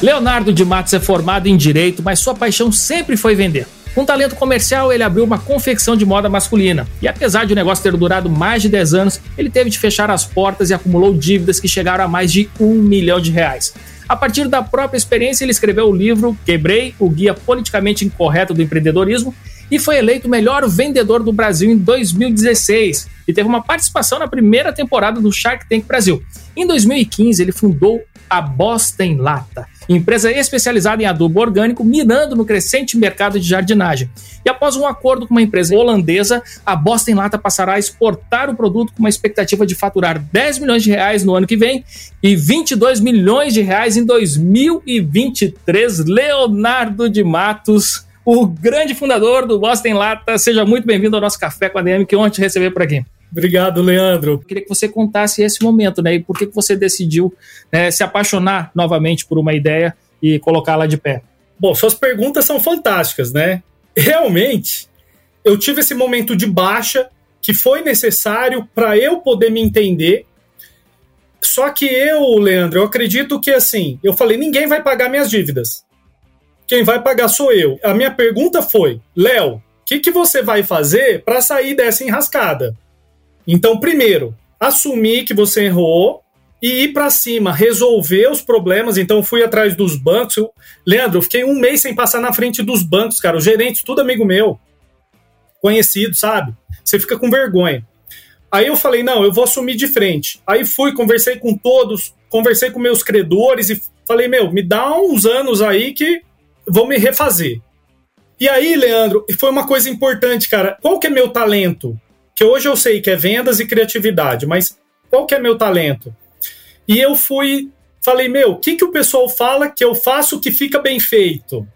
Leonardo de Matos é formado em direito, mas sua paixão sempre foi vender. Com talento comercial, ele abriu uma confecção de moda masculina. E apesar de o negócio ter durado mais de 10 anos, ele teve de fechar as portas e acumulou dívidas que chegaram a mais de um milhão de reais. A partir da própria experiência, ele escreveu o livro Quebrei, o guia politicamente incorreto do empreendedorismo, e foi eleito o melhor vendedor do Brasil em 2016 e teve uma participação na primeira temporada do Shark Tank Brasil. Em 2015, ele fundou a Bosta em Lata, empresa especializada em adubo orgânico, mirando no crescente mercado de jardinagem. E após um acordo com uma empresa holandesa, a Bosta em Lata passará a exportar o produto com uma expectativa de faturar 10 milhões de reais no ano que vem e 22 milhões de reais em 2023. Leonardo de Matos, o grande fundador do Bosta em Lata, seja muito bem-vindo ao nosso Café com a DM, que ontem te receber por aqui. Obrigado, Leandro. Eu queria que você contasse esse momento, né? E por que, você decidiu né, se apaixonar novamente por uma ideia e colocá-la de pé? Bom, suas perguntas são fantásticas, né? Realmente, eu tive esse momento de baixa que foi necessário para eu poder me entender. Só que eu, Leandro, eu acredito que assim, eu falei, ninguém vai pagar minhas dívidas. Quem vai pagar sou eu. A minha pergunta foi, Léo, o que, que você vai fazer para sair dessa enrascada? Então, primeiro, assumir que você errou e ir para cima, resolver os problemas. Então, fui atrás dos bancos. Eu, Leandro, eu fiquei um mês sem passar na frente dos bancos, cara. O gerente, tudo amigo meu, conhecido, sabe? Você fica com vergonha. Aí eu falei, não, eu vou assumir de frente. Aí fui, conversei com todos, conversei com meus credores e falei, meu, me dá uns anos aí que vou me refazer. E aí, Leandro, foi uma coisa importante, cara. Qual que é meu talento? Que hoje eu sei que é vendas e criatividade, mas qual que é meu talento? E eu fui, falei, meu, o que, que o pessoal fala que eu faço que fica bem feito?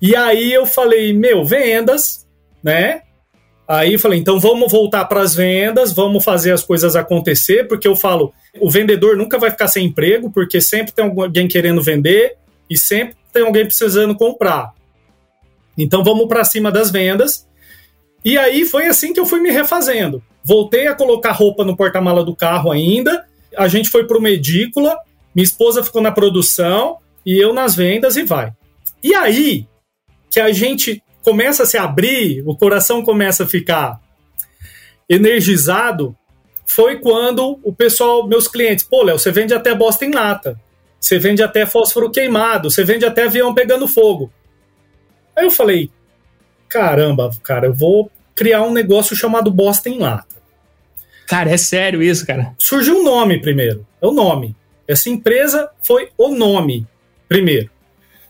E aí eu falei, meu, vendas, né? Aí falei, então vamos voltar para as vendas, vamos fazer as coisas acontecer, porque eu falo, o vendedor nunca vai ficar sem emprego, porque sempre tem alguém querendo vender e sempre tem alguém precisando comprar. Então vamos para cima das vendas e aí foi assim que eu fui me refazendo. Voltei a colocar roupa no porta-mala do carro ainda. A gente foi para uma edícula, minha esposa ficou na produção e eu nas vendas e vai. E aí que a gente começa a se abrir, o coração começa a ficar energizado, foi quando o pessoal, meus clientes, pô, Léo, você vende até bosta em lata, você vende até fósforo queimado, você vende até avião pegando fogo. Aí eu falei, caramba, cara, eu vou criar um negócio chamado Bosta em Lata. Cara, é sério isso, cara? Surgiu um nome primeiro. É o nome. Essa empresa foi o nome primeiro.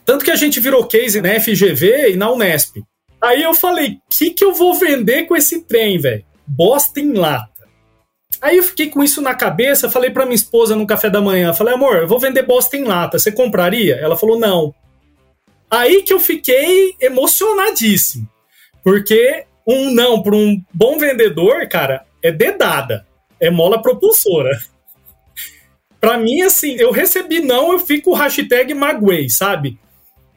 Tanto que a gente virou case na FGV e na Unesp. Aí eu falei, o que, que eu vou vender com esse trem, velho? Bosta em lata. Aí eu fiquei com isso na cabeça, falei para minha esposa no café da manhã, falei, amor, eu vou vender bosta em lata, você compraria? Ela falou, não. Aí que eu fiquei emocionadíssimo, porque um não para um bom vendedor, cara, é dedada, é mola propulsora. para mim, assim, eu recebi não, eu fico hashtag maguei, sabe?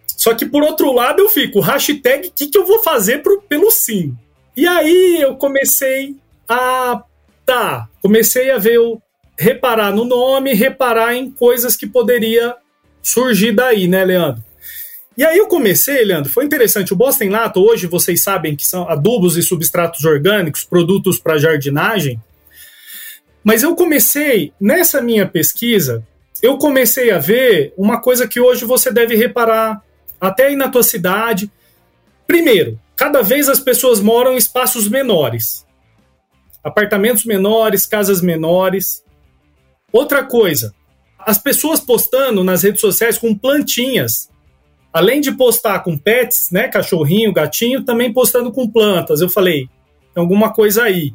Só que por outro lado eu fico, hashtag, o que, que eu vou fazer pro, pelo sim? E aí eu comecei a. Tá, comecei a ver, eu, reparar no nome, reparar em coisas que poderia surgir daí, né, Leandro? E aí eu comecei, Leandro, foi interessante. O Boston Lato, hoje vocês sabem que são adubos e substratos orgânicos, produtos para jardinagem. Mas eu comecei, nessa minha pesquisa, eu comecei a ver uma coisa que hoje você deve reparar, até aí na tua cidade. Primeiro, cada vez as pessoas moram em espaços menores. Apartamentos menores, casas menores. Outra coisa, as pessoas postando nas redes sociais com plantinhas além de postar com pets, né, cachorrinho, gatinho, também postando com plantas. Eu falei, alguma coisa aí.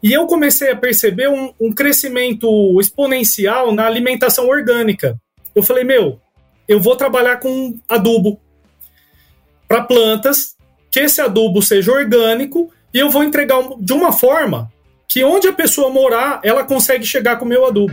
E eu comecei a perceber um, um crescimento exponencial na alimentação orgânica. Eu falei, meu, eu vou trabalhar com adubo para plantas, que esse adubo seja orgânico e eu vou entregar de uma forma que onde a pessoa morar, ela consegue chegar com o meu adubo.